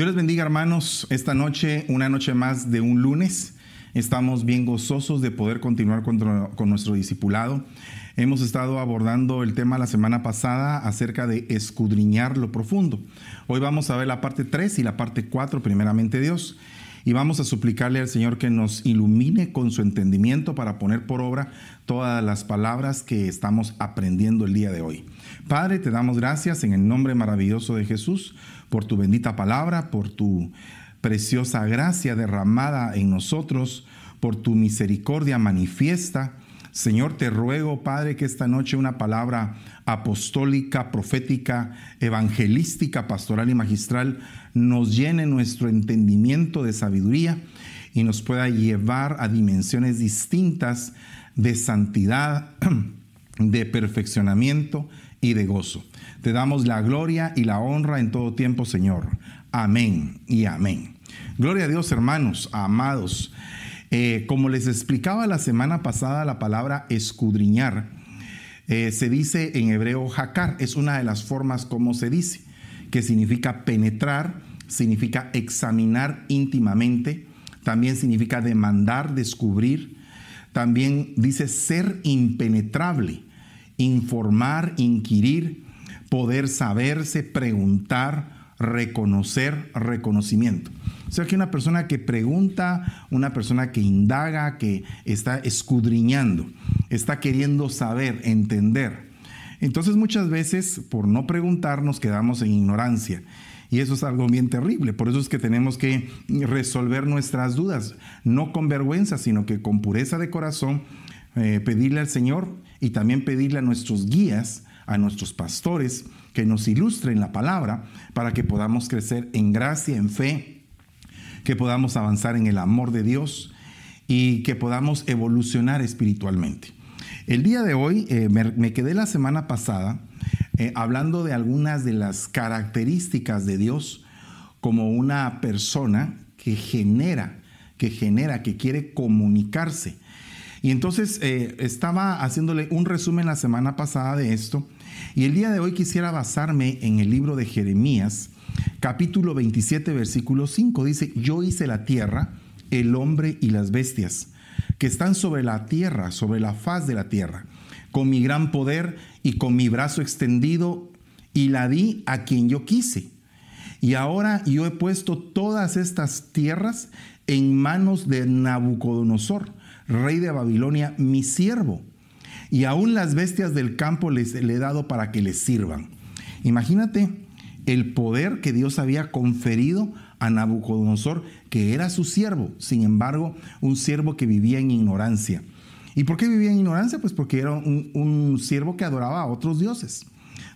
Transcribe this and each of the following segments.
Dios les bendiga hermanos, esta noche, una noche más de un lunes. Estamos bien gozosos de poder continuar con, nuestro discipulado. Hemos estado abordando el tema la semana pasada acerca de escudriñar lo profundo. Hoy vamos a ver la parte 3 y la parte 4, primeramente Dios. Y vamos a suplicarle al Señor que nos ilumine con su entendimiento para poner por obra todas las palabras que estamos aprendiendo el día de hoy. Padre, te damos gracias en el nombre maravilloso de Jesús por tu bendita palabra, por tu preciosa gracia derramada en nosotros, por tu misericordia manifiesta. Señor, te ruego, Padre, que esta noche una palabra apostólica, profética, evangelística, pastoral y magistral nos llene nuestro entendimiento de sabiduría y nos pueda llevar a dimensiones distintas de santidad, de perfeccionamiento y de gozo. Te damos la gloria y la honra en todo tiempo, Señor. Amén y amén. Gloria a Dios, hermanos, amados. Eh, como les explicaba la semana pasada, la palabra escudriñar eh, se dice en hebreo jacar, es una de las formas como se dice, que significa penetrar, significa examinar íntimamente, también significa demandar, descubrir, también dice ser impenetrable informar, inquirir, poder saberse, preguntar, reconocer, reconocimiento. O sea que una persona que pregunta, una persona que indaga, que está escudriñando, está queriendo saber, entender. Entonces muchas veces por no preguntar nos quedamos en ignorancia. Y eso es algo bien terrible. Por eso es que tenemos que resolver nuestras dudas, no con vergüenza, sino que con pureza de corazón, eh, pedirle al Señor y también pedirle a nuestros guías, a nuestros pastores, que nos ilustren la palabra para que podamos crecer en gracia, en fe, que podamos avanzar en el amor de Dios y que podamos evolucionar espiritualmente. El día de hoy eh, me, quedé la semana pasada eh, hablando de algunas de las características de Dios como una persona que genera, que genera, que quiere comunicarse y entonces eh, estaba haciéndole un resumen la semana pasada de esto. Y el día de hoy quisiera basarme en el libro de Jeremías, capítulo 27, versículo 5. Dice, yo hice la tierra, el hombre y las bestias, que están sobre la tierra, sobre la faz de la tierra, con mi gran poder y con mi brazo extendido, y la di a quien yo quise. Y ahora yo he puesto todas estas tierras en manos de Nabucodonosor rey de Babilonia, mi siervo, y aún las bestias del campo les le he dado para que les sirvan. Imagínate el poder que Dios había conferido a Nabucodonosor, que era su siervo, sin embargo, un siervo que vivía en ignorancia. ¿Y por qué vivía en ignorancia? Pues porque era un siervo que adoraba a otros dioses.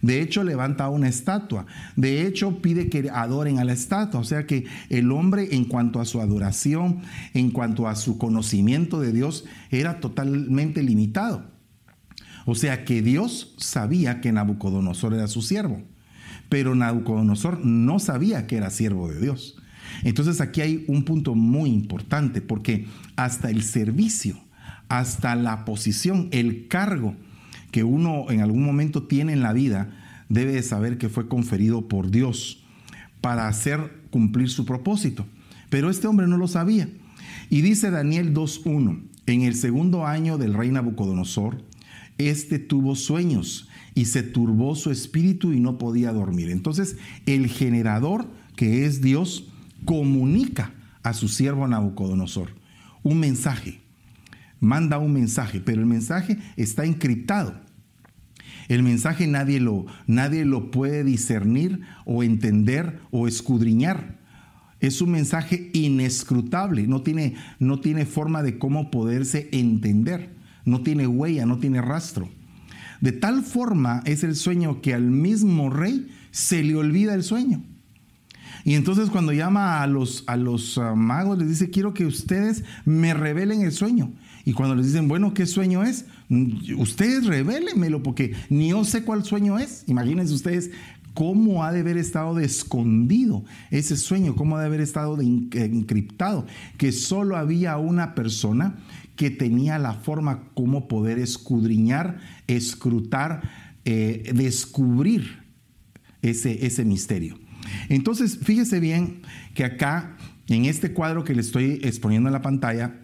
De hecho, levanta una estatua. De hecho, pide que adoren a la estatua. O sea que el hombre en cuanto a su adoración, en cuanto a su conocimiento de Dios, era totalmente limitado. O sea que Dios sabía que Nabucodonosor era su siervo, pero Nabucodonosor no sabía que era siervo de Dios. Entonces aquí hay un punto muy importante porque hasta el servicio, hasta la posición, el cargo que uno en algún momento tiene en la vida, debe de saber que fue conferido por Dios para hacer cumplir su propósito. Pero este hombre no lo sabía. Y dice Daniel 2.1, en el segundo año del rey Nabucodonosor, este tuvo sueños y se turbó su espíritu y no podía dormir. Entonces el generador, que es Dios, comunica a su siervo Nabucodonosor un mensaje, manda un mensaje, pero el mensaje está encriptado. El mensaje nadie lo, nadie lo puede discernir o entender o escudriñar. Es un mensaje inescrutable, no tiene, no tiene forma de cómo poderse entender, no tiene huella, no tiene rastro. De tal forma es el sueño que al mismo rey se le olvida el sueño. Y entonces cuando llama a los, a los ah, magos les dice, quiero que ustedes me revelen el sueño. Y cuando les dicen, bueno, ¿qué sueño es? Mm, ustedes revélenmelo porque ni yo sé cuál sueño es. Imagínense ustedes cómo ha de haber estado de escondido ese sueño, cómo ha de haber estado encriptado, que solo había una persona que tenía la forma como poder escudriñar, escrutar, eh, descubrir ese, ese misterio. Entonces, fíjese bien que acá, en este cuadro que le estoy exponiendo en la pantalla,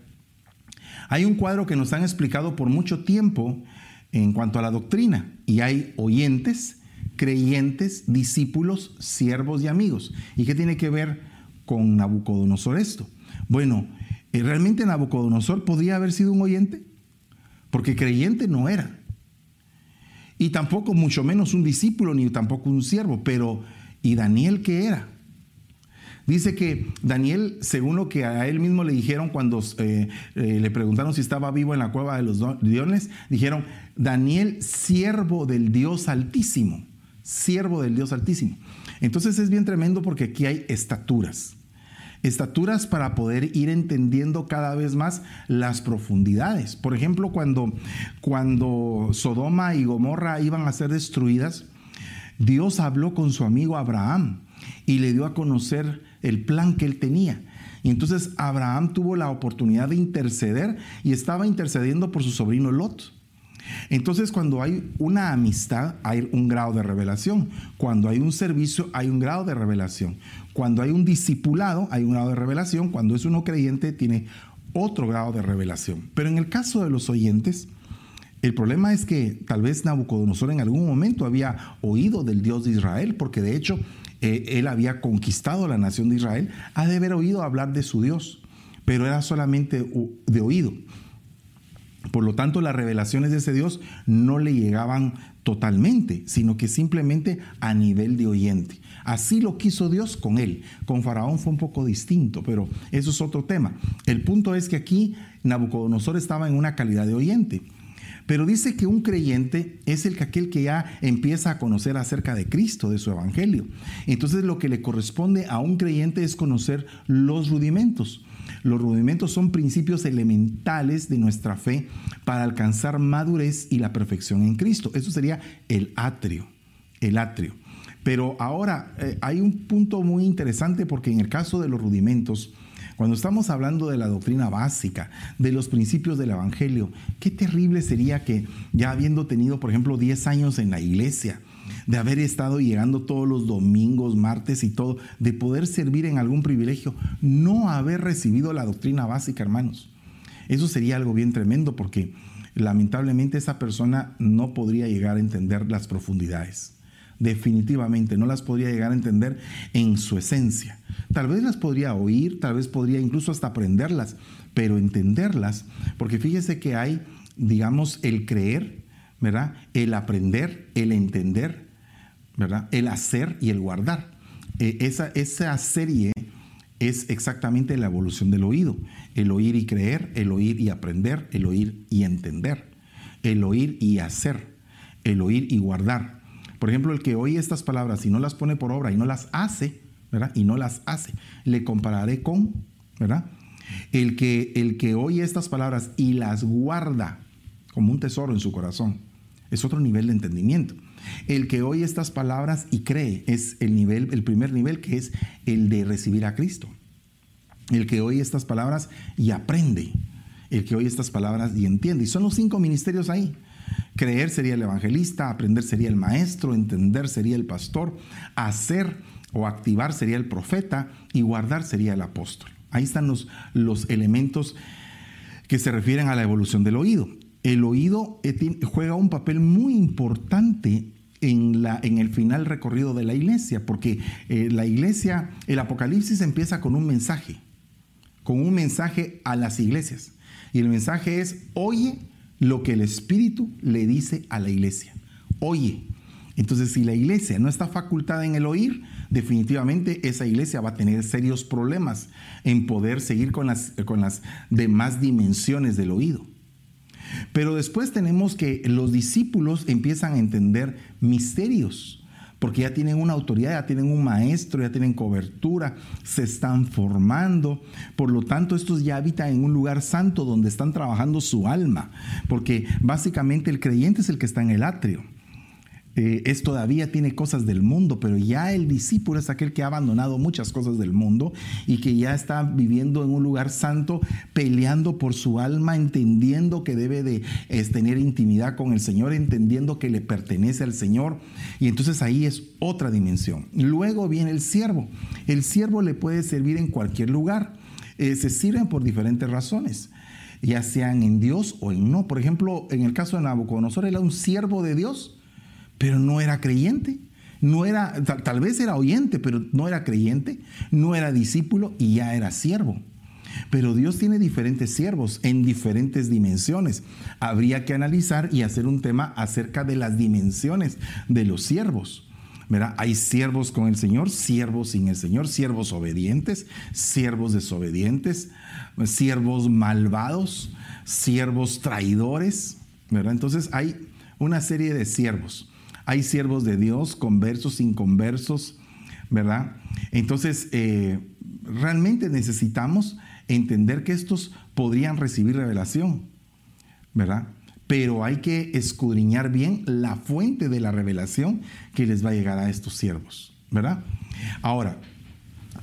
hay un cuadro que nos han explicado por mucho tiempo en cuanto a la doctrina y hay oyentes, creyentes, discípulos, siervos y amigos. ¿Y qué tiene que ver con Nabucodonosor esto? Bueno, eh, ¿realmente Nabucodonosor podría haber sido un oyente? Porque creyente no era. Y tampoco, mucho menos un discípulo, ni tampoco un siervo. Pero, ¿y Daniel qué era? Dice que Daniel, según lo que a él mismo le dijeron cuando eh, eh, le preguntaron si estaba vivo en la cueva de los leones, dijeron, Daniel, siervo del Dios Altísimo, siervo del Dios Altísimo. Entonces es bien tremendo porque aquí hay estaturas. Estaturas para poder ir entendiendo cada vez más las profundidades. Por ejemplo, cuando, cuando Sodoma y Gomorra iban a ser destruidas, Dios habló con su amigo Abraham y le dio a conocer el plan que él tenía. Y entonces Abraham tuvo la oportunidad de interceder y estaba intercediendo por su sobrino Lot. Entonces, cuando hay una amistad, hay un grado de revelación. Cuando hay un servicio, hay un grado de revelación. Cuando hay un discipulado, hay un grado de revelación. Cuando es uno creyente, tiene otro grado de revelación. Pero en el caso de los oyentes, el problema es que tal vez Nabucodonosor en algún momento había oído del Dios de Israel, porque de hecho eh, él había conquistado la nación de Israel, ha de haber oído hablar de su Dios, pero era solamente de oído. Por lo tanto, las revelaciones de ese Dios no le llegaban totalmente, sino que simplemente a nivel de oyente. Así lo quiso Dios con él. Con Faraón fue un poco distinto, pero eso es otro tema. El punto es que aquí Nabucodonosor estaba en una calidad de oyente. Pero dice que un creyente es el que aquel que ya empieza a conocer acerca de Cristo, de su evangelio. Entonces lo que le corresponde a un creyente es conocer los rudimentos. Los rudimentos son principios elementales de nuestra fe para alcanzar madurez y la perfección en Cristo. Eso sería el atrio, el atrio. Pero ahora eh, hay un punto muy interesante porque en el caso de los rudimentos, cuando estamos hablando de la doctrina básica, de los principios del Evangelio, qué terrible sería que ya habiendo tenido, por ejemplo, 10 años en la iglesia, de haber estado llegando todos los domingos, martes y todo, de poder servir en algún privilegio, no haber recibido la doctrina básica, hermanos. Eso sería algo bien tremendo porque lamentablemente esa persona no podría llegar a entender las profundidades definitivamente no las podría llegar a entender en su esencia. Tal vez las podría oír, tal vez podría incluso hasta aprenderlas, pero entenderlas, porque fíjese que hay, digamos, el creer, ¿verdad? El aprender, el entender, ¿verdad? El hacer y el guardar. E, esa, esa serie es exactamente la evolución del oído. El oír y creer, el oír y aprender, el oír y entender, el oír y hacer, el oír y guardar. Por ejemplo, el que oye estas palabras y no las pone por obra y no las hace, ¿verdad? Y no las hace, le compararé con, ¿verdad? El que, el que oye estas palabras y las guarda como un tesoro en su corazón, es otro nivel de entendimiento. El que oye estas palabras y cree es el nivel, el primer nivel que es el de recibir a Cristo. El que oye estas palabras y aprende. El que oye estas palabras y entiende. Y son los cinco ministerios ahí. Creer sería el evangelista, aprender sería el maestro, entender sería el pastor, hacer o activar sería el profeta y guardar sería el apóstol. Ahí están los, los elementos que se refieren a la evolución del oído. El oído eh, juega un papel muy importante en, la, en, el final recorrido de la iglesia, porque eh, la iglesia, el Apocalipsis empieza con un mensaje, con un mensaje a las iglesias. Y el mensaje es, oye lo que el Espíritu le dice a la iglesia. Oye, entonces si la iglesia no está facultada en el oír, definitivamente esa iglesia va a tener serios problemas en poder seguir con las, con las demás dimensiones del oído. Pero después tenemos que los discípulos empiezan a entender misterios porque ya tienen una autoridad, ya tienen un maestro, ya tienen cobertura, se están formando. Por lo tanto, estos ya habitan en un lugar santo donde están trabajando su alma, porque básicamente el creyente es el que está en el atrio. Es todavía tiene cosas del mundo, pero ya el discípulo es aquel que ha abandonado muchas cosas del mundo y que ya está viviendo en un lugar santo, peleando por su alma, entendiendo que debe de tener intimidad con el Señor, entendiendo que le pertenece al Señor. Y entonces ahí es otra dimensión. Luego viene el siervo. El siervo le puede servir en cualquier lugar. Eh, se sirven por diferentes razones ya sean en Dios o en no. Por ejemplo, en el caso de Nabucodonosor, era un siervo de Dios, pero no era creyente. No era, tal, vez era oyente, pero no era creyente, no era discípulo y ya era siervo. Pero Dios tiene diferentes siervos en diferentes dimensiones. Habría que analizar y hacer un tema acerca de las dimensiones de los siervos. Hay siervos con el Señor, siervos sin el Señor, siervos obedientes, siervos desobedientes, siervos malvados, siervos traidores. ¿verdad? Entonces hay una serie de siervos. Hay siervos de Dios, conversos, inconversos, ¿verdad? Entonces, eh, realmente necesitamos entender que estos podrían recibir revelación, ¿verdad? Pero hay que escudriñar bien la fuente de la revelación que les va a llegar a estos siervos, ¿verdad? Ahora,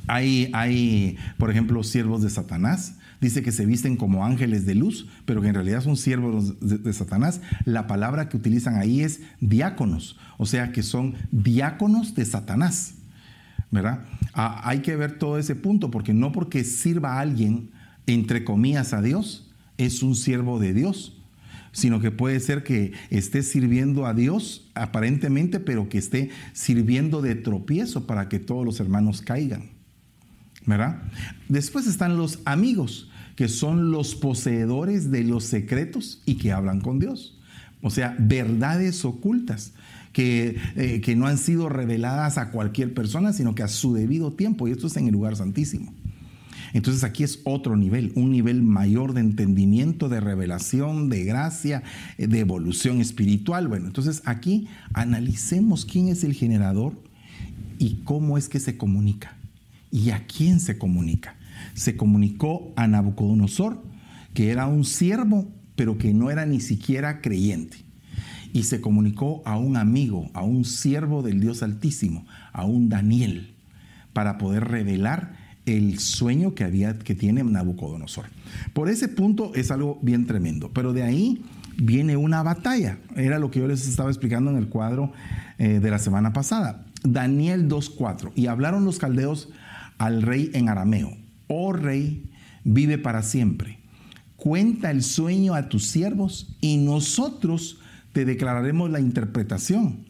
hay, hay, por ejemplo, siervos de Satanás, dice que se visten como ángeles de luz, pero que en realidad son siervos de, Satanás. La palabra que utilizan ahí es diáconos, o sea que son diáconos de Satanás. ¿Verdad? Ah, hay que ver todo ese punto, porque no porque sirva a alguien, entre comillas, a Dios, es un siervo de Dios, sino que puede ser que esté sirviendo a Dios aparentemente, pero que esté sirviendo de tropiezo para que todos los hermanos caigan. ¿Verdad? Después están los amigos, que son los poseedores de los secretos y que hablan con Dios. O sea, verdades ocultas que, eh, que no han sido reveladas a cualquier persona, sino que a su debido tiempo. Y esto es en el lugar santísimo. Entonces aquí es otro nivel, un nivel mayor de entendimiento, de revelación, de gracia, eh, de evolución espiritual. Bueno, entonces aquí analicemos quién es el generador y cómo es que se comunica. ¿Y a quién se comunica? Se comunicó a Nabucodonosor, que era un siervo, pero que no era ni siquiera creyente. Y se comunicó a un amigo, a un siervo del Dios Altísimo, a un Daniel, para poder revelar el sueño que, había, que tiene Nabucodonosor. Por ese punto es algo bien tremendo, pero de ahí viene una batalla. Era lo que yo les estaba explicando en el cuadro eh, de la semana pasada. Daniel 2.4. Y hablaron los caldeos al rey en arameo, oh rey, vive para siempre. Cuenta el sueño a tus siervos y nosotros te declararemos la interpretación.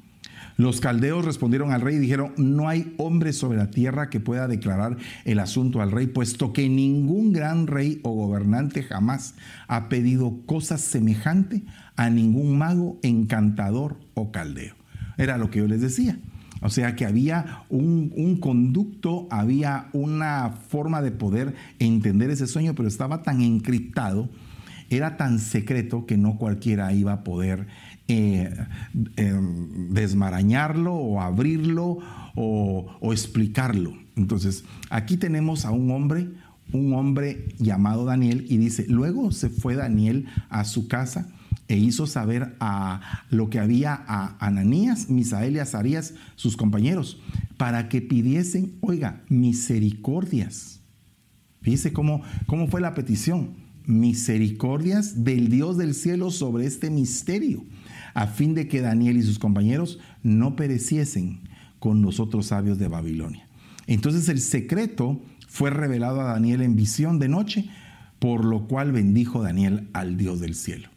Los caldeos respondieron al rey y dijeron, no hay hombre sobre la tierra que pueda declarar el asunto al rey, puesto que ningún gran rey o gobernante jamás ha pedido cosa semejante a ningún mago, encantador o caldeo. Era lo que yo les decía. O sea que había un, conducto, había una forma de poder entender ese sueño, pero estaba tan encriptado, era tan secreto que no cualquiera iba a poder eh, em, desmarañarlo o abrirlo o explicarlo. Entonces, aquí tenemos a un hombre, un hombre llamado Daniel, y dice, luego se fue Daniel a su casa e hizo saber a lo que había a Ananías, Misael y Azarías, sus compañeros, para que pidiesen, oiga, misericordias. Fíjese cómo, cómo fue la petición. Misericordias del Dios del cielo sobre este misterio, a fin de que Daniel y sus compañeros no pereciesen con los otros sabios de Babilonia. Entonces el secreto fue revelado a Daniel en visión de noche, por lo cual bendijo Daniel al Dios del cielo.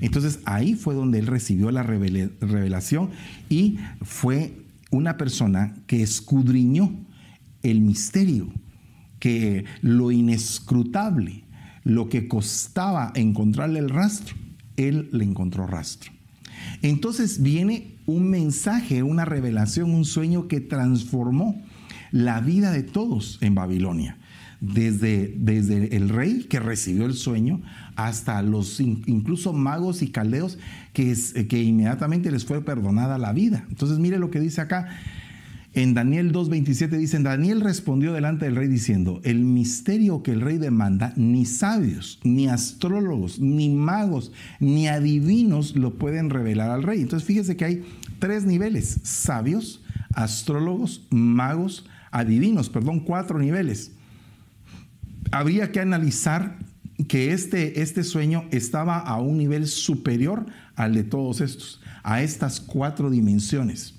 Entonces ahí fue donde él recibió la revelación y fue una persona que escudriñó el misterio, que lo inescrutable, lo que costaba encontrarle el rastro, él le encontró rastro. Entonces viene un mensaje, una revelación, un sueño que transformó la vida de todos en Babilonia desde, desde el rey que recibió el sueño hasta los incluso magos y caldeos que, que inmediatamente les fue perdonada la vida. Entonces mire lo que dice acá. En Daniel 2.27 dicen, Daniel respondió delante del rey diciendo, el misterio que el rey demanda, ni sabios, ni astrólogos, ni magos, ni adivinos lo pueden revelar al rey. Entonces fíjese que hay tres niveles, sabios, astrólogos, magos, adivinos, perdón, cuatro niveles. Habría que analizar que este, este sueño estaba a un nivel superior al de todos estos, a estas cuatro dimensiones.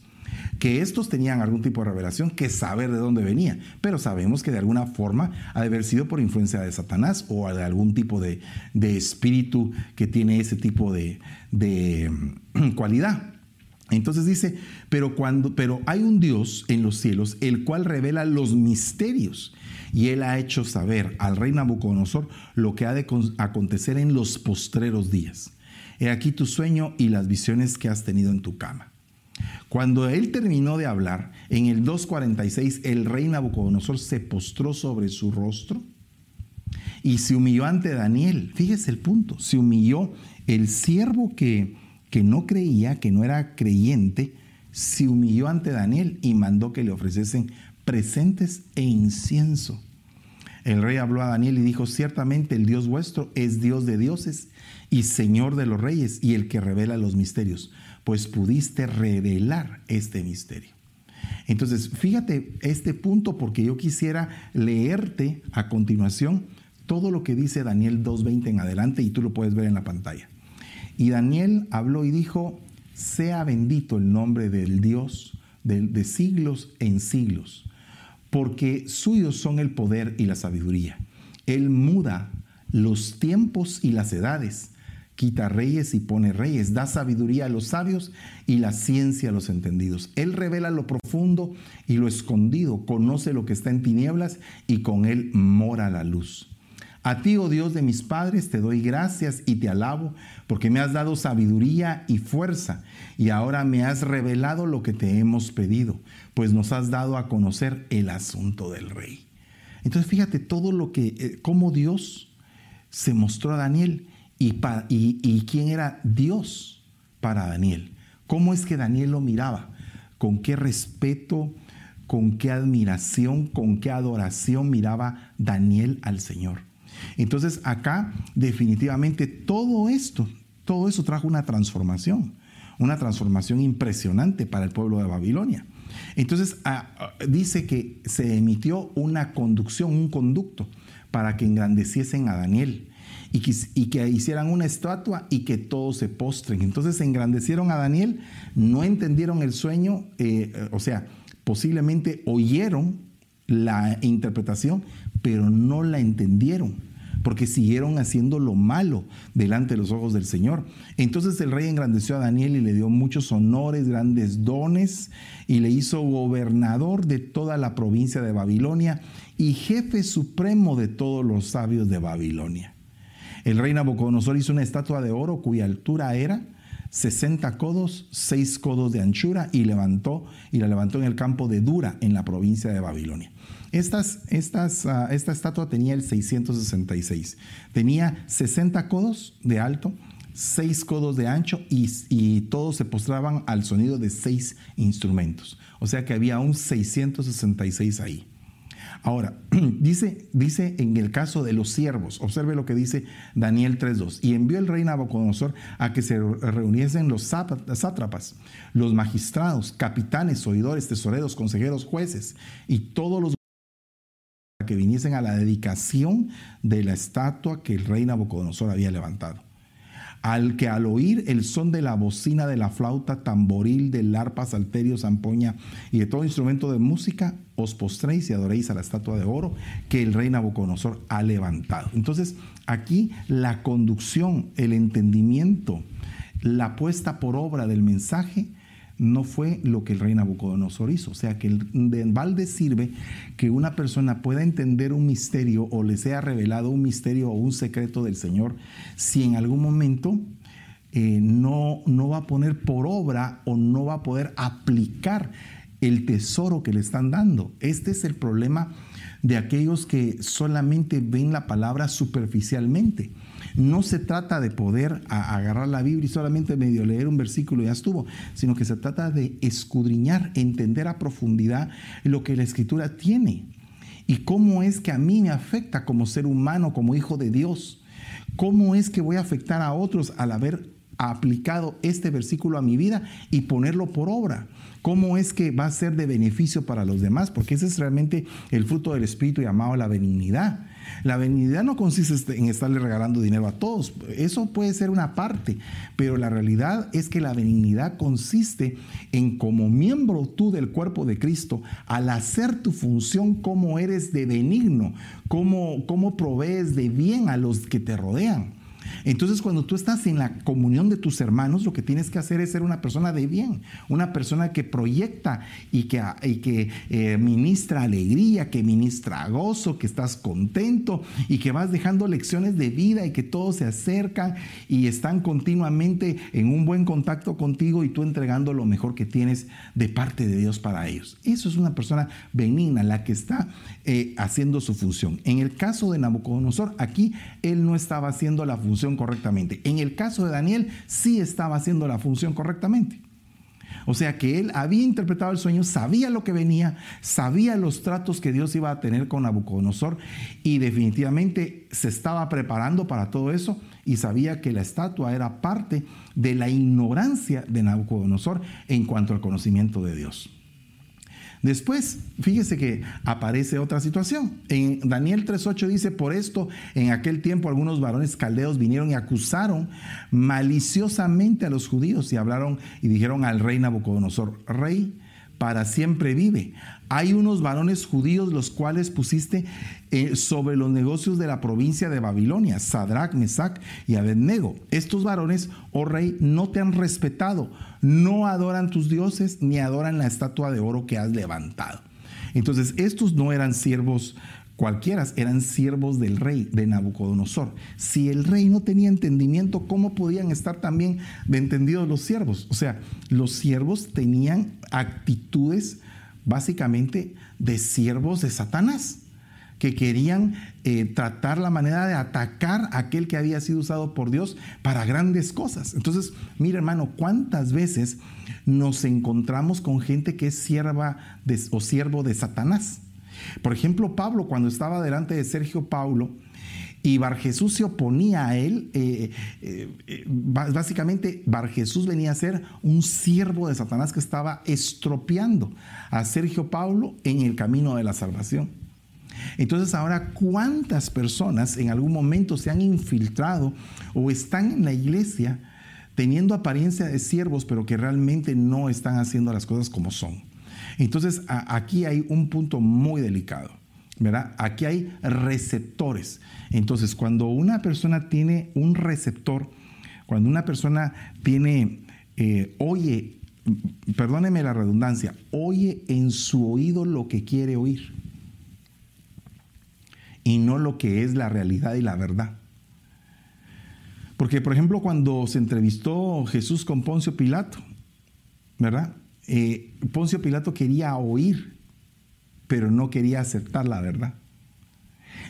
Que estos tenían algún tipo de revelación que saber de dónde venía, pero sabemos que de alguna forma ha de haber sido por influencia de Satanás o de algún tipo de, espíritu que tiene ese tipo de, de cualidad. Entonces dice, pero cuando, pero hay un Dios en los cielos, el cual revela los misterios, y él ha hecho saber al rey Nabucodonosor lo que ha de acontecer en los postreros días. He aquí tu sueño y las visiones que has tenido en tu cama. Cuando él terminó de hablar, en el 2.46, el rey Nabucodonosor se postró sobre su rostro y se humilló ante Daniel. Fíjese el punto, se humilló el siervo que, que no creía, que no era creyente, se humilló ante Daniel y mandó que le ofreciesen presentes e incienso. El rey habló a Daniel y dijo, ciertamente el Dios vuestro es Dios de dioses y Señor de los reyes y el que revela los misterios pues pudiste revelar este misterio. Entonces, fíjate este punto porque yo quisiera leerte a continuación todo lo que dice Daniel 2.20 en adelante y tú lo puedes ver en la pantalla. Y Daniel habló y dijo, sea bendito el nombre del Dios de, siglos en siglos, porque suyos son el poder y la sabiduría. Él muda los tiempos y las edades quita reyes y pone reyes, da sabiduría a los sabios y la ciencia a los entendidos. Él revela lo profundo y lo escondido, conoce lo que está en tinieblas y con él mora la luz. A ti, oh Dios de mis padres, te doy gracias y te alabo, porque me has dado sabiduría y fuerza, y ahora me has revelado lo que te hemos pedido, pues nos has dado a conocer el asunto del rey. Entonces fíjate todo lo que, eh, cómo Dios se mostró a Daniel y, quién era Dios para Daniel. ¿Cómo es que Daniel lo miraba? ¿Con qué respeto, con qué admiración, con qué adoración miraba Daniel al Señor? Entonces acá definitivamente todo esto, todo eso trajo una transformación, una transformación impresionante para el pueblo de Babilonia. Entonces ah, ah, dice que se emitió una conducción, un conducto para que engrandeciesen a Daniel y que, hicieran una estatua y que todos se postren. Entonces engrandecieron a Daniel, no entendieron el sueño, eh, o sea, posiblemente oyeron la interpretación, pero no la entendieron porque siguieron haciendo lo malo delante de los ojos del Señor. Entonces el rey engrandeció a Daniel y le dio muchos honores, grandes dones, y le hizo gobernador de toda la provincia de Babilonia y jefe supremo de todos los sabios de Babilonia. El rey Nabucodonosor hizo una estatua de oro cuya altura era 60 codos, 6 codos de anchura y levantó y la levantó en el campo de Dura en la provincia de Babilonia. Estas, ah, esta estatua tenía el 666. Tenía 60 codos de alto, 6 codos de ancho y, y, todos se postraban al sonido de 6 instrumentos. O sea que había un 666 ahí. Ahora, dice, dice en el caso de los siervos, observe lo que dice Daniel 3.2, y envió el rey Nabucodonosor a que se reuniesen los sátrapas, los magistrados, capitanes, oidores, tesoreros, consejeros, jueces y todos los que viniesen a la dedicación de la estatua que el rey Nabucodonosor había levantado al que al oír el son de la bocina, de la flauta, tamboril, del arpa, salterio, zampoña y de todo instrumento de música, os postréis y adoréis a la estatua de oro que el rey Nabucodonosor ha levantado. Entonces, aquí la conducción, el entendimiento, la puesta por obra del mensaje no fue lo que el rey Nabucodonosor hizo. O sea que de balde sirve que una persona pueda entender un misterio o le sea revelado un misterio o un secreto del Señor si en algún momento eh, no, no va a poner por obra o no va a poder aplicar el tesoro que le están dando. Este es el problema de aquellos que solamente ven la palabra superficialmente. No se trata de poder agarrar la Biblia y solamente medio leer un versículo y ya estuvo, sino que se trata de escudriñar, entender a profundidad lo que la escritura tiene y cómo es que a mí me afecta como ser humano, como hijo de Dios. ¿Cómo es que voy a afectar a otros al haber aplicado este versículo a mi vida y ponerlo por obra? ¿Cómo es que va a ser de beneficio para los demás? Porque ese es realmente el fruto del Espíritu llamado la benignidad. La benignidad no consiste en estarle regalando dinero a todos, eso puede ser una parte, pero la realidad es que la benignidad consiste en como miembro tú del cuerpo de Cristo, al hacer tu función como eres de benigno, como provees de bien a los que te rodean. Entonces, cuando tú estás en la comunión de tus hermanos, lo que tienes que hacer es ser una persona de bien, una persona que proyecta y que, eh, ministra alegría, que ministra gozo, que estás contento y que vas dejando lecciones de vida y que todos se acercan y están continuamente en un buen contacto contigo y tú entregando lo mejor que tienes de parte de Dios para ellos. Eso es una persona benigna, la que está eh, haciendo su función. En el caso de Nabucodonosor, aquí él no estaba haciendo la función correctamente. En el caso de Daniel, sí estaba haciendo la función correctamente. O sea que él había interpretado el sueño, sabía lo que venía, sabía los tratos que Dios iba a tener con Nabucodonosor y definitivamente se estaba preparando para todo eso y sabía que la estatua era parte de la ignorancia de Nabucodonosor en cuanto al conocimiento de Dios. Después, fíjese que aparece otra situación. En Daniel 3.8 dice, por esto en aquel tiempo algunos varones caldeos vinieron y acusaron maliciosamente a los judíos y hablaron y dijeron al rey Nabucodonosor, rey, para siempre vive. Hay unos varones judíos los cuales pusiste eh, sobre los negocios de la provincia de Babilonia, Sadrach, Mesach y Abednego. Estos varones, oh rey, no te han respetado, no adoran tus dioses ni adoran la estatua de oro que has levantado. Entonces, estos no eran siervos cualquiera, eran siervos del rey, de Nabucodonosor. Si el rey no tenía entendimiento, ¿cómo podían estar también de entendidos los siervos? O sea, los siervos tenían actitudes básicamente de siervos de Satanás que querían eh, tratar la manera de atacar a aquel que había sido usado por Dios para grandes cosas. Entonces, mira hermano, ¿cuántas veces nos encontramos con gente que es sierva o siervo de Satanás? Por ejemplo, Pablo, cuando estaba delante de Sergio Paulo, y Bar Jesús se oponía a él. Eh, eh, eh, básicamente, Bar Jesús venía a ser un siervo de Satanás que estaba estropeando a Sergio Paulo en el camino de la salvación. Entonces ahora, ¿cuántas personas en algún momento se han infiltrado o están en la iglesia teniendo apariencia de siervos, pero que realmente no están haciendo las cosas como son? Entonces aquí hay un punto muy delicado. ¿Verdad? Aquí hay receptores. Entonces, cuando una persona tiene un receptor, cuando una persona tiene, eh, oye, perdóneme la redundancia, oye en su oído lo que quiere oír y no lo que es la realidad y la verdad. Porque, por ejemplo, cuando se entrevistó Jesús con Poncio Pilato, ¿verdad? Eh, Poncio Pilato quería oír pero no quería aceptar la verdad.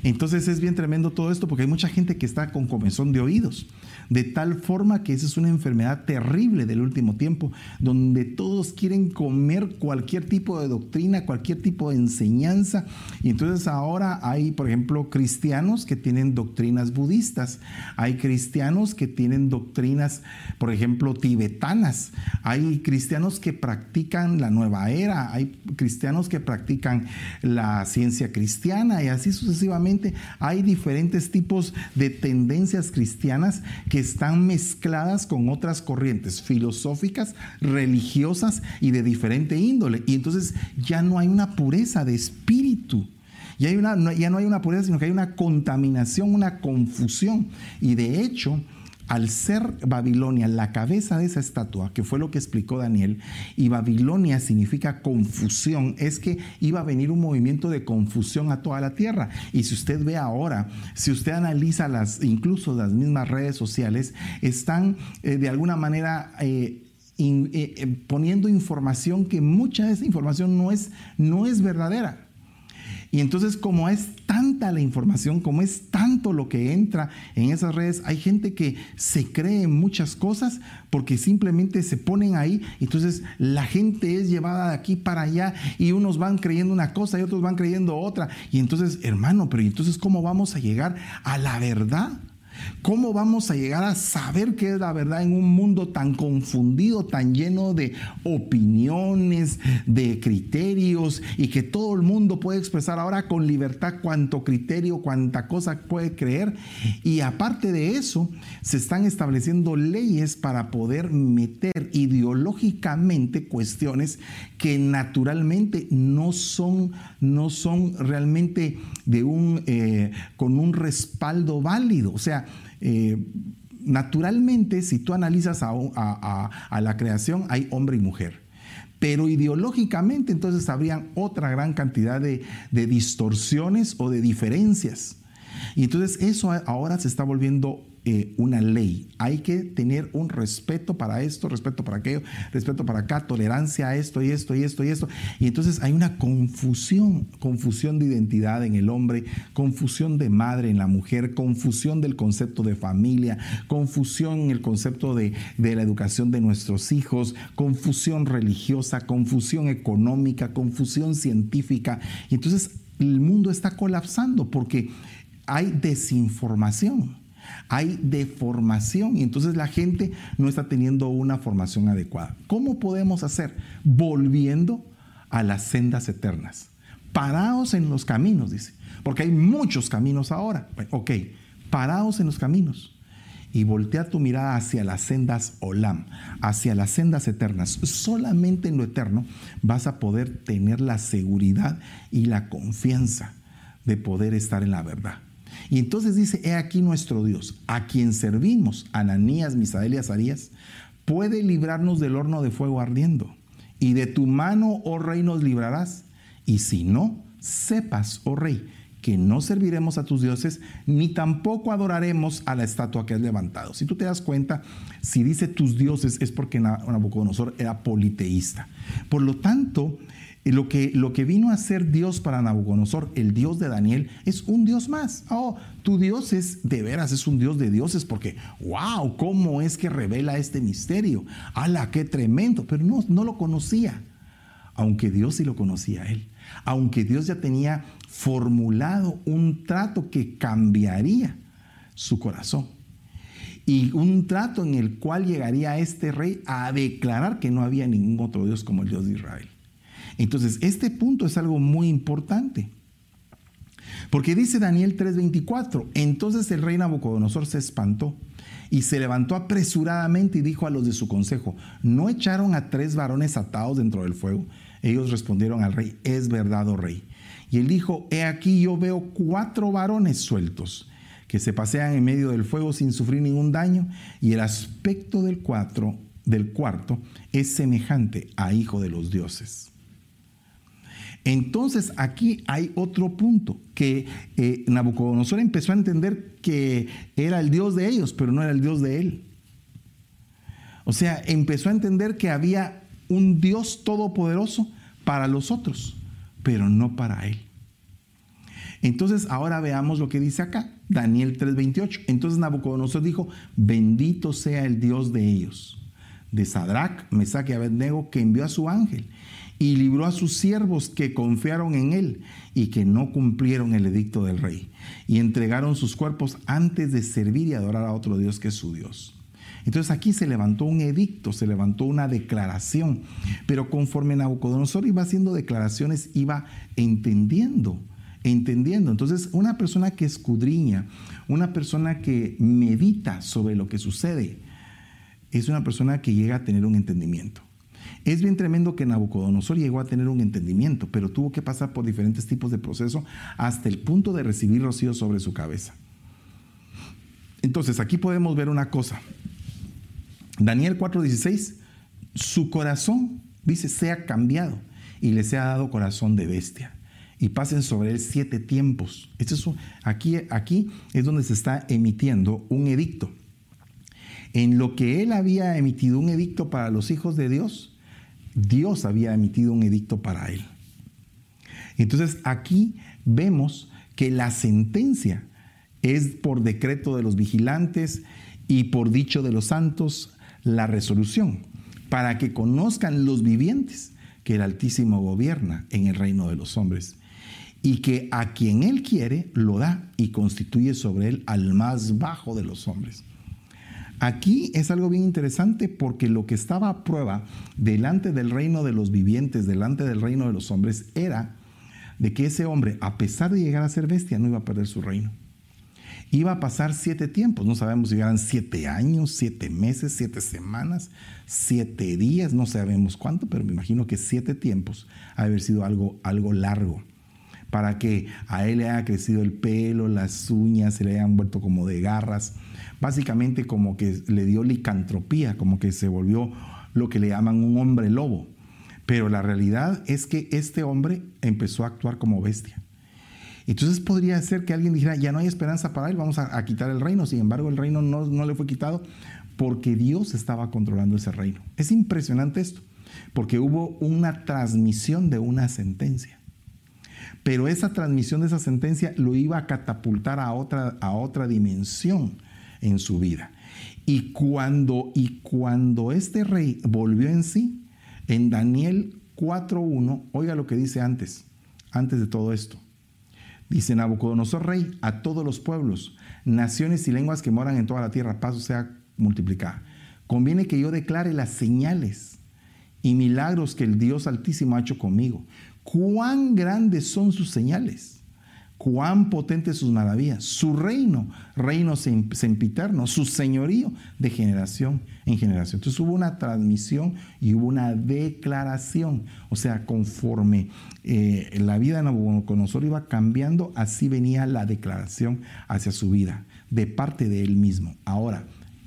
Entonces es bien tremendo todo esto porque hay mucha gente que está con comezón de oídos de tal forma que esa es una enfermedad terrible del último tiempo, donde todos quieren comer cualquier tipo de doctrina, cualquier tipo de enseñanza. Y entonces ahora hay, por ejemplo, cristianos que tienen doctrinas budistas, hay cristianos que tienen doctrinas, por ejemplo, tibetanas, hay cristianos que practican la nueva era, hay cristianos que practican la ciencia cristiana y así sucesivamente. Hay diferentes tipos de tendencias cristianas que están mezcladas con otras corrientes filosóficas, religiosas y de diferente índole. Y entonces ya no hay una pureza de espíritu. Ya, no hay una pureza, sino que hay una contaminación, una confusión. Y de hecho, al ser Babilonia la cabeza de esa estatua, que fue lo que explicó Daniel, y Babilonia significa confusión, es que iba a venir un movimiento de confusión a toda la tierra. Y si usted ve ahora, si usted analiza las, incluso las mismas redes sociales, están eh, de alguna manera... Eh, eh, poniendo información que mucha de esa información no es, no es verdadera. Y entonces como es tanta la información, como es tanto lo que entra en esas redes, hay gente que se cree muchas cosas porque simplemente se ponen ahí. Entonces la gente es llevada de aquí para allá y unos van creyendo una cosa y otros van creyendo otra. Y entonces, hermano, pero entonces cómo vamos a llegar a la verdad? ¿Cómo vamos a llegar a saber qué es la verdad en un mundo tan confundido, tan lleno de opiniones, de criterios y que todo el mundo puede expresar ahora con libertad cuánto criterio, cuánta cosa puede creer? Y aparte de eso, se están estableciendo leyes para poder meter ideológicamente cuestiones que naturalmente no son, no son realmente de un, eh, con un respaldo válido. O sea, eh, naturalmente, si tú analizas a, la creación, hay hombre y mujer. Pero ideológicamente entonces habrían otra gran cantidad de, de distorsiones o de diferencias. Y entonces eso ahora se está volviendo eh, una ley. Hay que tener un respeto para esto, respeto para aquello, respeto para acá, tolerancia a esto y esto y esto y esto. Y entonces hay una confusión, confusión de identidad en el hombre, confusión de madre en la mujer, confusión del concepto de familia, confusión en el concepto de, de la educación de nuestros hijos, confusión religiosa, confusión económica, confusión científica. Y entonces el mundo está colapsando porque hay desinformación hay deformación y entonces la gente no está teniendo una formación adecuada. ¿Cómo podemos hacer? Volviendo a las sendas eternas. Paraos en los caminos, dice, porque hay muchos caminos ahora. Ok, paraos en los caminos y voltea tu mirada hacia las sendas Olam, hacia las sendas eternas. Solamente en lo eterno vas a poder tener la seguridad y la confianza de poder estar en la verdad. Y entonces dice, he aquí nuestro Dios, a quien servimos, Ananías, Misael y Azarías, puede librarnos del horno de fuego ardiendo. Y de tu mano, oh rey, nos librarás. Y si no, sepas, oh rey, que no serviremos a tus dioses, ni tampoco adoraremos a la estatua que has levantado. Si tú te das cuenta, si dice tus dioses es porque Nabucodonosor era politeísta. Por lo tanto, lo que, lo que vino a ser Dios para Nabucodonosor, el Dios de Daniel, es un Dios más. Oh, tu Dios es de veras, es un Dios de dioses, porque, wow, ¿cómo es que revela este misterio? ¡Hala, qué tremendo! Pero no, no lo conocía, aunque Dios sí lo conocía a él. Aunque Dios ya tenía formulado un trato que cambiaría su corazón. Y un trato en el cual llegaría este rey a declarar que no había ningún otro Dios como el Dios de Israel. Entonces, este punto es algo muy importante. Porque dice Daniel 3:24, entonces el rey Nabucodonosor se espantó y se levantó apresuradamente y dijo a los de su consejo, ¿no echaron a tres varones atados dentro del fuego? Ellos respondieron al rey, es verdad, oh rey. Y él dijo, he aquí yo veo cuatro varones sueltos que se pasean en medio del fuego sin sufrir ningún daño y el aspecto del, cuatro, del cuarto es semejante a hijo de los dioses. Entonces aquí hay otro punto, que eh, Nabucodonosor empezó a entender que era el Dios de ellos, pero no era el Dios de él. O sea, empezó a entender que había un Dios todopoderoso para los otros, pero no para él. Entonces ahora veamos lo que dice acá, Daniel 3:28. Entonces Nabucodonosor dijo, bendito sea el Dios de ellos, de Sadrach, Mesach y Abednego, que envió a su ángel y libró a sus siervos que confiaron en él y que no cumplieron el edicto del rey y entregaron sus cuerpos antes de servir y adorar a otro Dios que es su Dios. Entonces aquí se levantó un edicto, se levantó una declaración, pero conforme Nabucodonosor iba haciendo declaraciones, iba entendiendo, entendiendo. Entonces una persona que escudriña, una persona que medita sobre lo que sucede, es una persona que llega a tener un entendimiento. Es bien tremendo que Nabucodonosor llegó a tener un entendimiento, pero tuvo que pasar por diferentes tipos de proceso hasta el punto de recibir rocío sobre su cabeza. Entonces, aquí podemos ver una cosa. Daniel 4:16, su corazón, dice, sea cambiado y le sea dado corazón de bestia. Y pasen sobre él siete tiempos. Este es aquí, aquí es donde se está emitiendo un edicto. En lo que él había emitido un edicto para los hijos de Dios, Dios había emitido un edicto para él. Entonces aquí vemos que la sentencia es por decreto de los vigilantes y por dicho de los santos la resolución, para que conozcan los vivientes que el Altísimo gobierna en el reino de los hombres y que a quien Él quiere lo da y constituye sobre Él al más bajo de los hombres. Aquí es algo bien interesante porque lo que estaba a prueba delante del reino de los vivientes, delante del reino de los hombres, era de que ese hombre, a pesar de llegar a ser bestia, no iba a perder su reino. Iba a pasar siete tiempos, no sabemos si eran siete años, siete meses, siete semanas, siete días, no sabemos cuánto, pero me imagino que siete tiempos ha haber sido algo, algo largo para que a él le haya crecido el pelo, las uñas se le hayan vuelto como de garras, básicamente como que le dio licantropía, como que se volvió lo que le llaman un hombre lobo. Pero la realidad es que este hombre empezó a actuar como bestia. Entonces podría ser que alguien dijera, ya no hay esperanza para él, vamos a, quitar el reino. Sin embargo, el reino no, no le fue quitado porque Dios estaba controlando ese reino. Es impresionante esto, porque hubo una transmisión de una sentencia pero esa transmisión de esa sentencia lo iba a catapultar a otra, a otra dimensión en su vida. Y cuando, y cuando este rey volvió en sí, en Daniel 4.1, oiga lo que dice antes, antes de todo esto. Dice Nabucodonosor rey a todos los pueblos, naciones y lenguas que moran en toda la tierra, paso sea multiplicada. Conviene que yo declare las señales y milagros que el Dios Altísimo ha hecho conmigo cuán grandes son sus señales, cuán potentes sus maravillas, su reino, reino sempiterno, su señorío de generación en generación. Entonces hubo una transmisión y hubo una declaración, o sea, conforme eh, la vida de Nabucodonosor iba cambiando, así venía la declaración hacia su vida, de parte de él mismo. Ahora,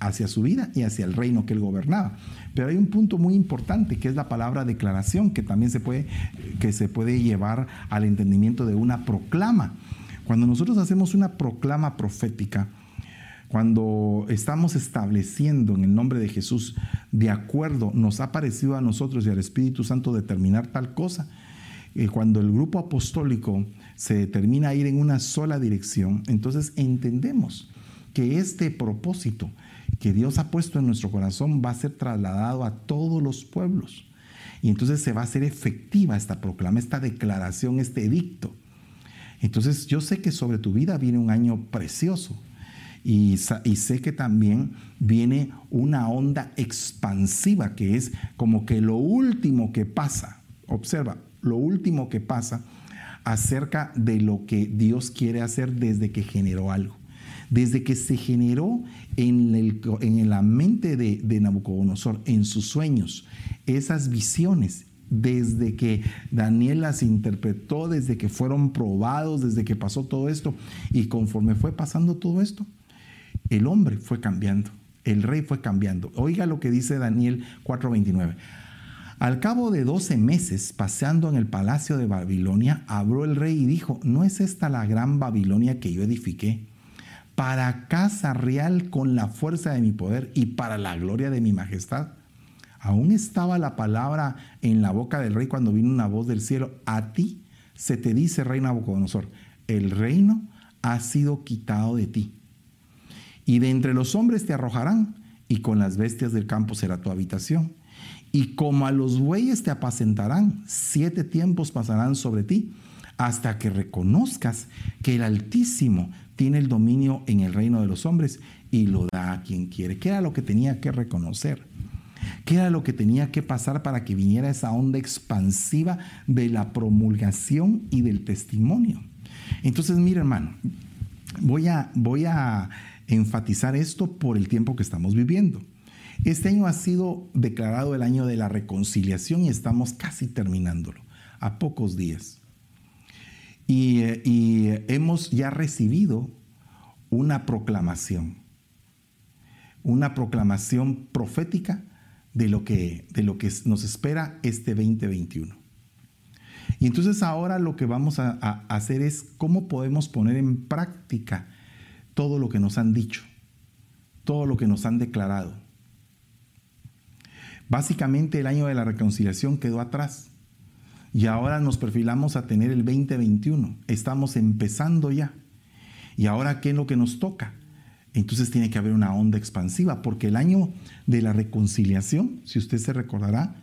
hacia su vida y hacia el reino que él gobernaba. Pero hay un punto muy importante que es la palabra declaración, que también se puede, que se puede llevar al entendimiento de una proclama. Cuando nosotros hacemos una proclama profética, cuando estamos estableciendo en el nombre de Jesús, de acuerdo, nos ha parecido a nosotros y al Espíritu Santo determinar tal cosa, eh, cuando el grupo apostólico se determina a ir en una sola dirección, entonces entendemos que este propósito que Dios ha puesto en nuestro corazón va a ser trasladado a todos los pueblos. Y entonces se va a hacer efectiva esta proclama, esta declaración, este edicto. Entonces yo sé que sobre tu vida viene un año precioso. Y, y, sé que también viene una onda expansiva, que es como que lo último que pasa, observa, lo último que pasa acerca de lo que Dios quiere hacer desde que generó algo desde que se generó en, la mente de, de Nabucodonosor, en sus sueños, esas visiones, desde que Daniel las interpretó, desde que fueron probados, desde que pasó todo esto, y conforme fue pasando todo esto, el hombre fue cambiando, el rey fue cambiando. Oiga lo que dice Daniel 4:29. Al cabo de doce meses, paseando en el palacio de Babilonia, habló el rey y dijo, ¿no es esta la gran Babilonia que yo edifiqué? Para casa real con la fuerza de mi poder y para la gloria de mi majestad. Aún estaba la palabra en la boca del rey cuando vino una voz del cielo. A ti se te dice, rey Nabucodonosor, el reino ha sido quitado de ti. Y de entre los hombres te arrojarán, y con las bestias del campo será tu habitación. Y como a los bueyes te apacentarán, siete tiempos pasarán sobre ti, hasta que reconozcas que el Altísimo tiene el dominio en el reino de los hombres y lo da a quien quiere. ¿Qué era lo que tenía que reconocer? ¿Qué era lo que tenía que pasar para que viniera esa onda expansiva de la promulgación y del testimonio? Entonces, mire hermano, voy a, voy a enfatizar esto por el tiempo que estamos viviendo. Este año ha sido declarado el año de la reconciliación y estamos casi terminándolo, a pocos días. Y, hemos ya recibido una proclamación, una proclamación profética de lo que, de lo que nos espera este 2021. Y entonces ahora lo que vamos a, hacer es cómo podemos poner en práctica todo lo que nos han dicho, todo lo que nos han declarado. Básicamente el año de la reconciliación quedó atrás. Y ahora nos perfilamos a tener el 2021. Estamos empezando ya. ¿Y ahora qué es lo que nos toca? Entonces tiene que haber una onda expansiva, porque el año de la reconciliación, si usted se recordará,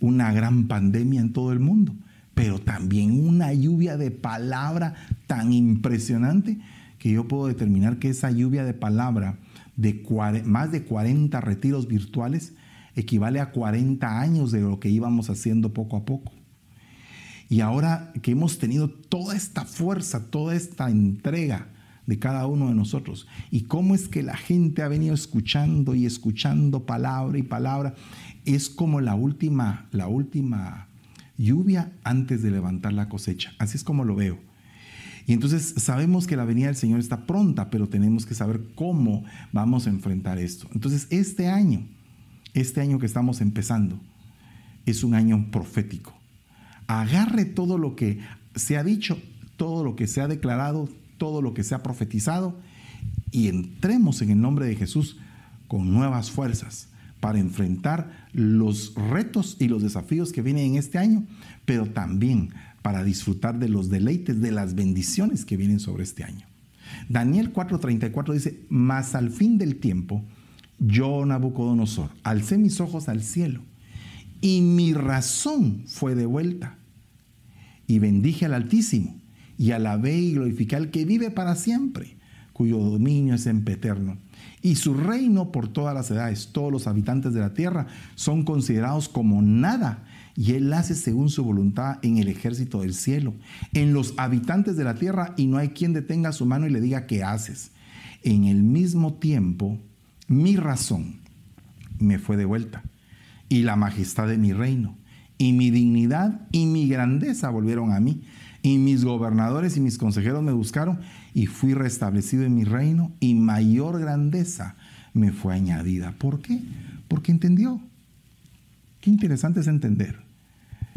una gran pandemia en todo el mundo, pero también una lluvia de palabra tan impresionante que yo puedo determinar que esa lluvia de palabra de más de 40 retiros virtuales equivale a 40 años de lo que íbamos haciendo poco a poco. Y ahora que hemos tenido toda esta fuerza, toda esta entrega de cada uno de nosotros, y cómo es que la gente ha venido escuchando y escuchando palabra y palabra, es como la última, la última lluvia antes de levantar la cosecha. Así es como lo veo. Y entonces sabemos que la venida del Señor está pronta, pero tenemos que saber cómo vamos a enfrentar esto. Entonces este año, este año que estamos empezando, es un año profético. Agarre todo lo que se ha dicho, todo lo que se ha declarado, todo lo que se ha profetizado y entremos en el nombre de Jesús con nuevas fuerzas para enfrentar los retos y los desafíos que vienen en este año, pero también para disfrutar de los deleites, de las bendiciones que vienen sobre este año. Daniel 4:34 dice, mas al fin del tiempo, yo, Nabucodonosor, alcé mis ojos al cielo y mi razón fue devuelta. Y bendije al Altísimo y alabé y glorifiqué al que vive para siempre, cuyo dominio es empederno y su reino por todas las edades. Todos los habitantes de la tierra son considerados como nada y Él hace según su voluntad en el ejército del cielo, en los habitantes de la tierra, y no hay quien detenga su mano y le diga qué haces. En el mismo tiempo, mi razón me fue devuelta, y la majestad de mi reino, y mi dignidad y mi grandeza volvieron a mí, y mis gobernadores y mis consejeros me buscaron, y fui restablecido en mi reino, y mayor grandeza me fue añadida. ¿Por qué? Porque entendió Qué interesante es entender.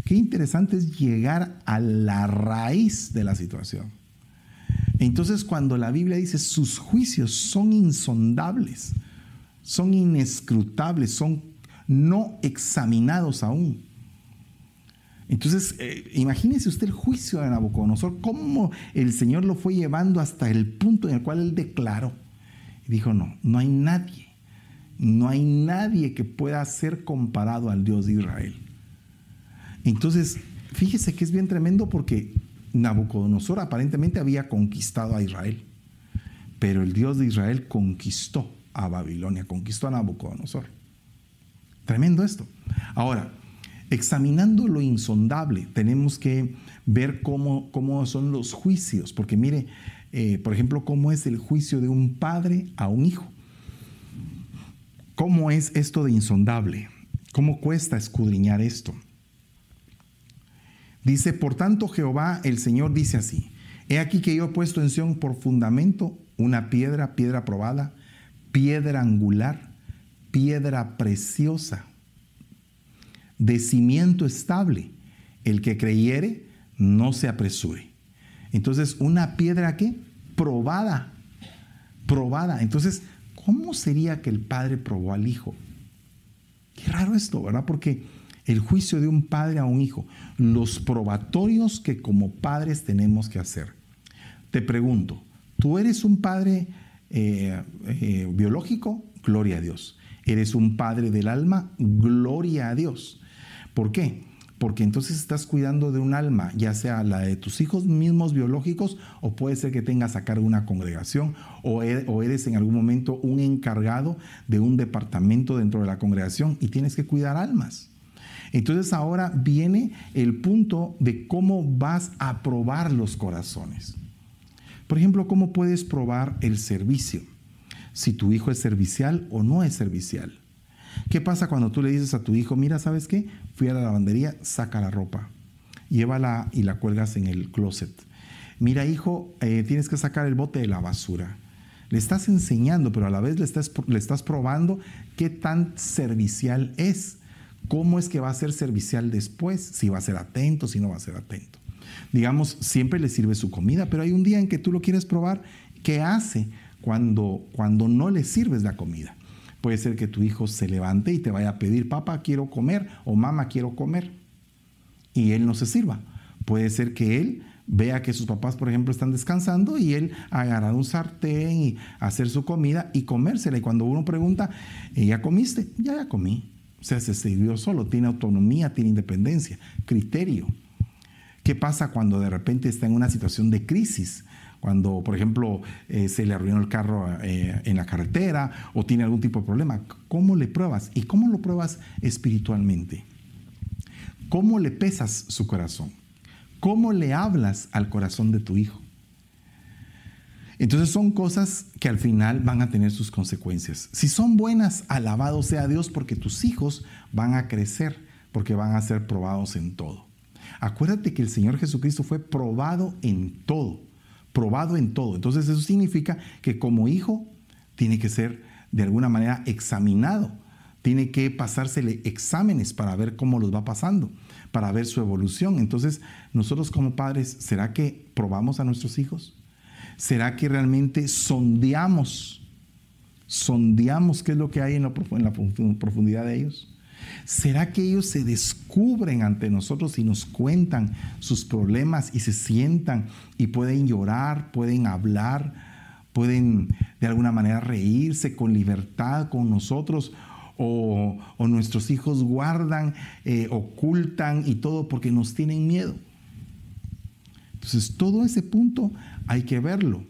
Qué interesante es llegar a la raíz de la situación. Entonces cuando la Biblia dice sus juicios son insondables, son inescrutables, son no examinados aún. Entonces, eh, imagínese usted el juicio de Nabucodonosor, cómo el Señor lo fue llevando hasta el punto en el cual él declaró. Y dijo, no, no hay nadie no hay nadie que pueda ser comparado al Dios de Israel. Entonces, fíjese que es bien tremendo porque Nabucodonosor aparentemente había conquistado a Israel, pero el Dios de Israel conquistó a Babilonia, conquistó a Nabucodonosor. Tremendo esto. Ahora, examinando lo insondable, tenemos que ver cómo, cómo son los juicios, porque mire, eh, por ejemplo, cómo es el juicio de un padre a un hijo. ¿Cómo es esto de insondable? ¿Cómo cuesta escudriñar esto? Dice, por tanto Jehová el Señor dice así, he aquí que yo he puesto en Sión por fundamento una piedra, piedra probada, piedra angular, piedra preciosa, de cimiento estable. El que creyere, no se apresure. Entonces, una piedra que probada, probada. Entonces, ¿cómo sería que el padre probó al hijo? Qué raro esto, ¿verdad? Porque el juicio de un padre a un hijo, los probatorios que como padres tenemos que hacer. Te pregunto, ¿tú eres un padre eh, eh, biológico? Gloria a Dios. ¿Eres un padre del alma? Gloria a Dios. ¿Por qué? porque entonces estás cuidando de un alma, ya sea la de tus hijos mismos biológicos o puede ser que tengas a cargo una congregación o e, eres en algún momento un encargado de un departamento dentro de la congregación y tienes que cuidar almas. Entonces ahora viene el punto de cómo vas a probar los corazones. Por ejemplo, ¿cómo puedes probar el servicio? Si tu hijo es servicial o no es servicial. ¿Qué pasa cuando tú le dices a tu hijo, mira, ¿sabes qué? Fui a la lavandería, saca la ropa, llévala y la cuelgas en el closet. Mira, hijo, eh, tienes que sacar el bote de la basura. Le estás enseñando, pero a la vez le estás, le estás probando qué tan servicial es. ¿Cómo es que va a ser servicial después? Si va a ser atento, si no va a ser atento. Digamos, siempre le sirve su comida, pero hay un día en que tú lo quieres probar. ¿Qué hace cuando, cuando no le sirves la comida? Puede ser que tu hijo se levante y te vaya a pedir, papá, quiero comer o mamá, quiero comer. Y él no se sirva. Puede ser que él vea que sus papás, por ejemplo, están descansando y él agarrar un sartén y hacer su comida y comérsela. Y cuando uno pregunta, ¿ya comiste? Ya, ya comí. O sea, se sirvió solo, tiene autonomía, tiene independencia, criterio. ¿Qué pasa cuando de repente está en una situación de crisis? Cuando, por ejemplo, eh, se le arruinó el carro eh, en la carretera o tiene algún tipo de problema. ¿Cómo le pruebas? ¿Y cómo lo pruebas espiritualmente? ¿Cómo le pesas su corazón? ¿Cómo le hablas al corazón de tu hijo? Entonces son cosas que al final van a tener sus consecuencias. Si son buenas, alabado sea Dios porque tus hijos van a crecer, porque van a ser probados en todo. Acuérdate que el Señor Jesucristo fue probado en todo, probado en todo. Entonces eso significa que como hijo tiene que ser de alguna manera examinado, tiene que pasársele exámenes para ver cómo los va pasando, para ver su evolución. Entonces nosotros como padres, ¿será que probamos a nuestros hijos? ¿Será que realmente sondeamos, sondeamos qué es lo que hay en la, profundidad de ellos? ¿Será que ellos se descubren ante nosotros y nos cuentan sus problemas y se sientan y pueden llorar, pueden hablar, pueden de alguna manera reírse con libertad con nosotros? O, nuestros hijos guardan, eh, ocultan y todo porque nos tienen miedo. Entonces, todo ese punto hay que verlo.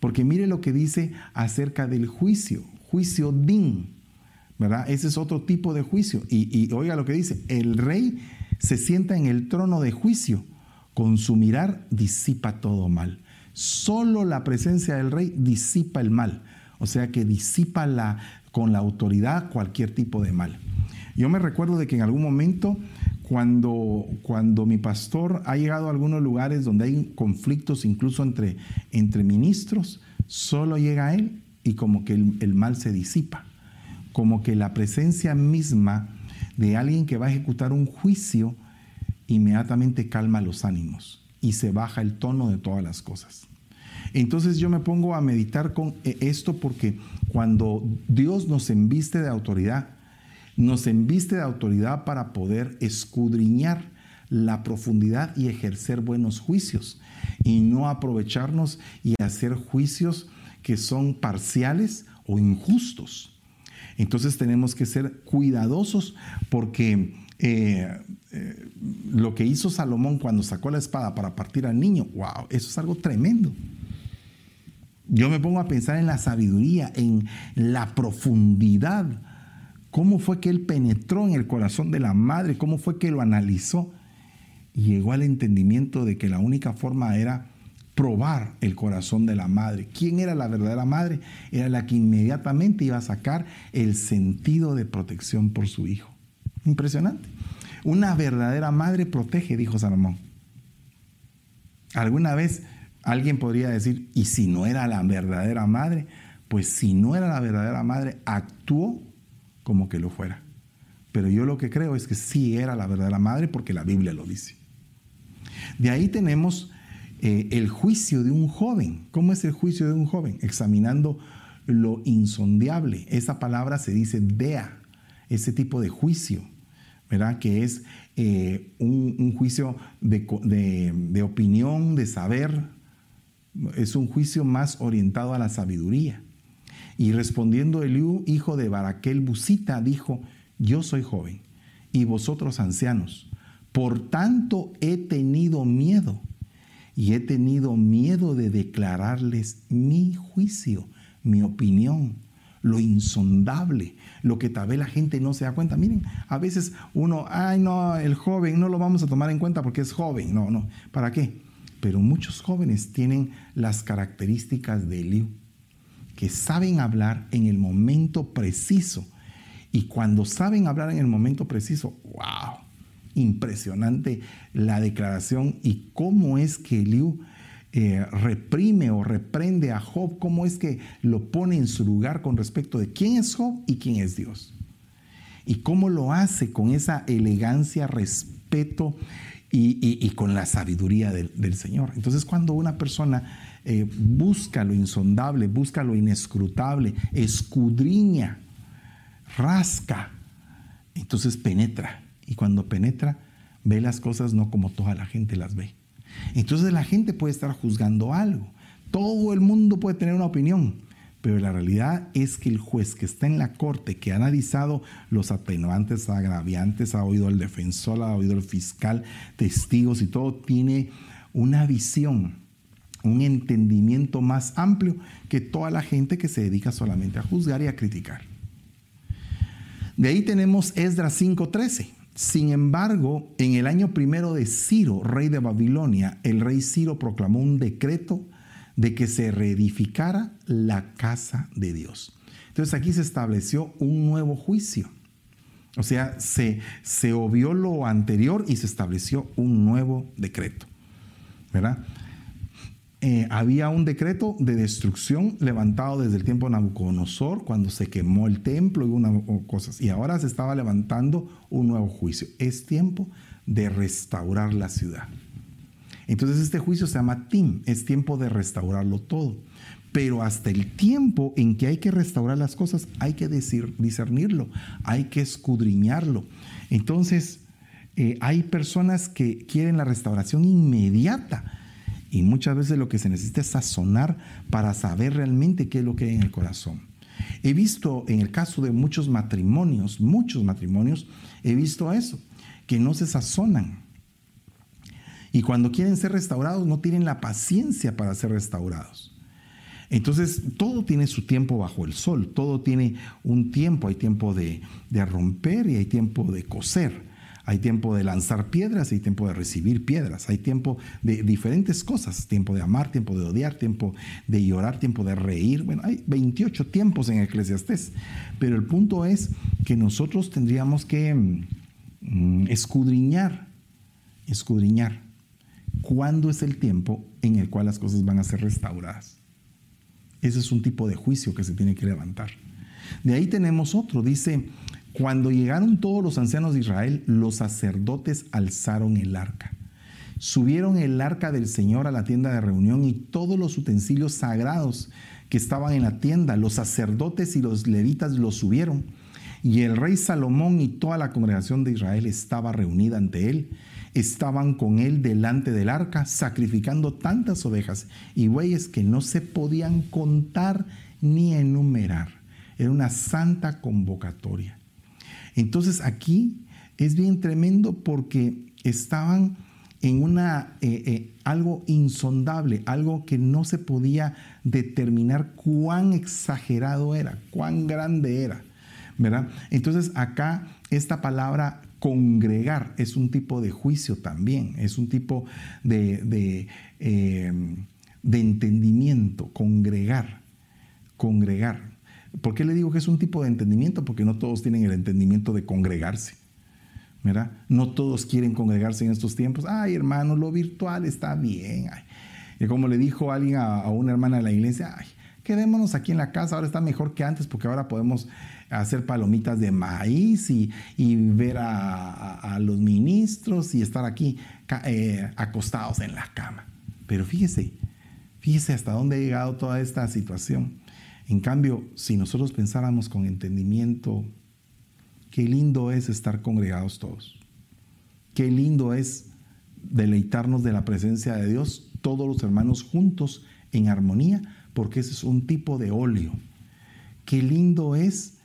Porque mire lo que dice acerca del juicio, juicio din, Ese es otro tipo de juicio. Y, oiga lo que dice, el rey se sienta en el trono de juicio, con su mirar disipa todo mal. Solo la presencia del rey disipa el mal, o sea que disipa con la autoridad cualquier tipo de mal. Yo me recuerdo de que en algún momento cuando, cuando mi pastor ha llegado a algunos lugares donde hay conflictos incluso entre, entre ministros, solo llega él y como que el mal se disipa, como que la presencia misma de alguien que va a ejecutar un juicio inmediatamente calma los ánimos y se baja el tono de todas las cosas. Entonces yo me pongo a meditar con eh, esto porque cuando Dios nos embiste de autoridad, nos enviste de autoridad para poder escudriñar la profundidad y ejercer buenos juicios y no aprovecharnos y hacer juicios que son parciales o injustos. Entonces tenemos que ser cuidadosos porque eh, eh, lo que hizo Salomón cuando sacó la espada para partir al niño, wow, eso es algo tremendo. Yo me pongo a pensar en la sabiduría, en la profundidad. Cómo fue que él penetró en el corazón de la madre, cómo fue que lo analizó y llegó al entendimiento de que la única forma era probar el corazón de la madre. ¿Quién era la verdadera madre? Era la que inmediatamente iba a sacar el sentido de protección por su hijo. Impresionante. Una verdadera madre protege, dijo Salomón. Alguna vez alguien podría decir, ¿y si no era la verdadera madre? Pues si no era la verdadera madre, actuó como que lo fuera. Pero yo lo que creo es que sí era la verdadera madre porque la Biblia lo dice. De ahí tenemos eh, el juicio de un joven. ¿Cómo es el juicio de un joven? Examinando lo insondiable. Esa palabra se dice dea, ese tipo de juicio, ¿verdad? Que es eh, un, juicio de, de, opinión, de saber. Es un juicio más orientado a la sabiduría. Y respondiendo Eliú, hijo de Baraquel Busita, dijo, yo soy joven y vosotros ancianos. Por tanto he tenido miedo y he tenido miedo de declararles mi juicio, mi opinión, lo insondable, lo que tal vez la gente no se da cuenta. Miren, a veces uno, ay no, el joven no lo vamos a tomar en cuenta porque es joven. No, no, ¿para qué? Pero muchos jóvenes tienen las características de Eliú que saben hablar en el momento preciso. Y cuando saben hablar en el momento preciso, wow, impresionante la declaración y cómo es que Eliú eh, reprime o reprende a Job, cómo es que lo pone en su lugar con respecto de quién es Job y quién es Dios. Y cómo lo hace con esa elegancia, respeto y, con la sabiduría del, Señor. Entonces cuando una persona eh, busca lo insondable, busca lo inescrutable, escudriña, rasca, entonces penetra. Y cuando penetra, ve las cosas no como toda la gente las ve. Entonces la gente puede estar juzgando algo. Todo el mundo puede tener una opinión, Pero la realidad es que el juez que está en la corte, que ha analizado los atenuantes, agraviantes, ha oído al defensor, ha oído al fiscal, testigos y todo, tiene una visión, un entendimiento más amplio que toda la gente que se dedica solamente a juzgar y a criticar. De ahí tenemos Esdras 5:13. Sin embargo, en el año primero de Ciro, rey de Babilonia, el rey Ciro proclamó un decreto de que se reedificara la casa de Dios. Entonces aquí se estableció un nuevo juicio. O sea, se, se obvió lo anterior y se estableció un nuevo decreto. ¿Verdad? Eh, había un decreto de destrucción levantado desde el tiempo de Nabucodonosor, cuando se quemó el templo y unas cosas. Y ahora se estaba levantando un nuevo juicio. Es tiempo de restaurar la ciudad. Entonces este juicio se llama Tim, es tiempo de restaurarlo todo. Pero hasta el tiempo en que hay que restaurar las cosas, hay que decir, discernirlo, hay que escudriñarlo. Entonces, eh, hay personas que quieren la restauración inmediata y muchas veces lo que se necesita es sazonar para saber realmente qué es lo que hay en el corazón. He visto en el caso de muchos matrimonios, muchos matrimonios, he visto eso, que no se sazonan. Y cuando quieren ser restaurados no tienen la paciencia para ser restaurados. Entonces, todo tiene su tiempo bajo el sol, todo tiene un tiempo, hay tiempo de, de romper y hay tiempo de coser. Hay tiempo de lanzar piedras, hay tiempo de recibir piedras, hay tiempo de diferentes cosas, tiempo de amar, tiempo de odiar, tiempo de llorar, tiempo de reír. Bueno, hay 28 tiempos en Eclesiastés, pero el punto es que nosotros tendríamos que mm, escudriñar, escudriñar cuándo es el tiempo en el cual las cosas van a ser restauradas. Ese es un tipo de juicio que se tiene que levantar. De ahí tenemos otro, dice cuando llegaron todos los ancianos de Israel, los sacerdotes alzaron el arca. Subieron el arca del Señor a la tienda de reunión y todos los utensilios sagrados que estaban en la tienda, los sacerdotes y los levitas los subieron. Y el rey Salomón y toda la congregación de Israel estaba reunida ante él. Estaban con él delante del arca, sacrificando tantas ovejas y bueyes que no se podían contar ni enumerar. Era una santa convocatoria. Entonces aquí es bien tremendo porque estaban en una eh, eh, algo insondable, algo que no se podía determinar cuán exagerado era, cuán grande era, ¿verdad? Entonces acá esta palabra congregar es un tipo de juicio también, es un tipo de, de, eh, de entendimiento, congregar, congregar. ¿Por qué le digo que es un tipo de entendimiento? Porque no todos tienen el entendimiento de congregarse. ¿verdad? No todos quieren congregarse en estos tiempos. Ay, hermano, lo virtual está bien. Y como le dijo alguien a, una hermana de la iglesia, ay, quedémonos aquí en la casa, ahora está mejor que antes porque ahora podemos hacer palomitas de maíz y, ver a, los ministros y estar aquí eh, acostados en la cama. Pero fíjese, fíjese hasta dónde ha llegado toda esta situación. En cambio, si nosotros pensáramos con entendimiento, qué lindo es estar congregados todos. Qué lindo es deleitarnos de la presencia de Dios, todos los hermanos juntos en armonía, porque ese es un tipo de óleo. Qué lindo es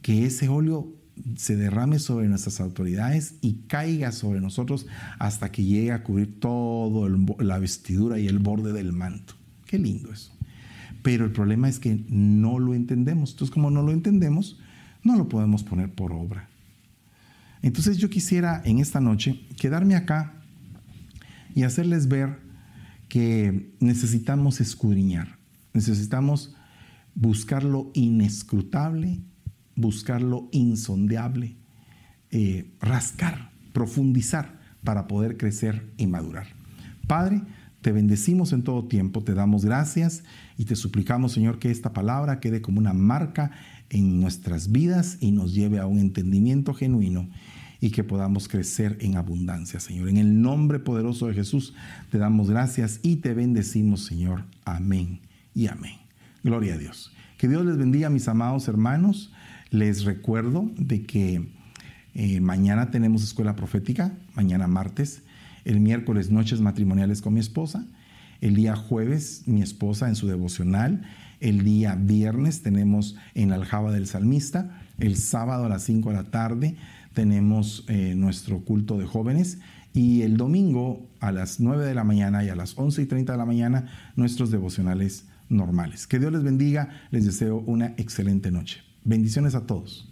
que ese óleo se derrame sobre nuestras autoridades y caiga sobre nosotros hasta que llegue a cubrir toda la vestidura y el borde del manto. Qué lindo eso. Pero el problema es que no lo entendemos. Entonces, como no lo entendemos, no lo podemos poner por obra. Entonces yo quisiera en esta noche quedarme acá y hacerles ver que necesitamos escudriñar, necesitamos buscar lo inescrutable, buscar lo insondeable, eh, rascar, profundizar para poder crecer y madurar. Padre, te bendecimos en todo tiempo, te damos gracias y te suplicamos, Señor, que esta palabra quede como una marca en nuestras vidas y nos lleve a un entendimiento genuino y que podamos crecer en abundancia, Señor. En el nombre poderoso de Jesús te damos gracias y te bendecimos, Señor. Amén y amén. Gloria a Dios. Que Dios les bendiga, mis amados hermanos. Les recuerdo de que eh, mañana tenemos escuela profética, mañana martes el miércoles noches matrimoniales con mi esposa, el día jueves mi esposa en su devocional El día viernes tenemos en la aljaba del salmista. El sábado a las 5 de la tarde tenemos eh, nuestro culto de jóvenes. Y el domingo a las 9 de la mañana y a las 11 y 30 de la mañana nuestros devocionales normales. Que Dios les bendiga. Les deseo una excelente noche. Bendiciones a todos.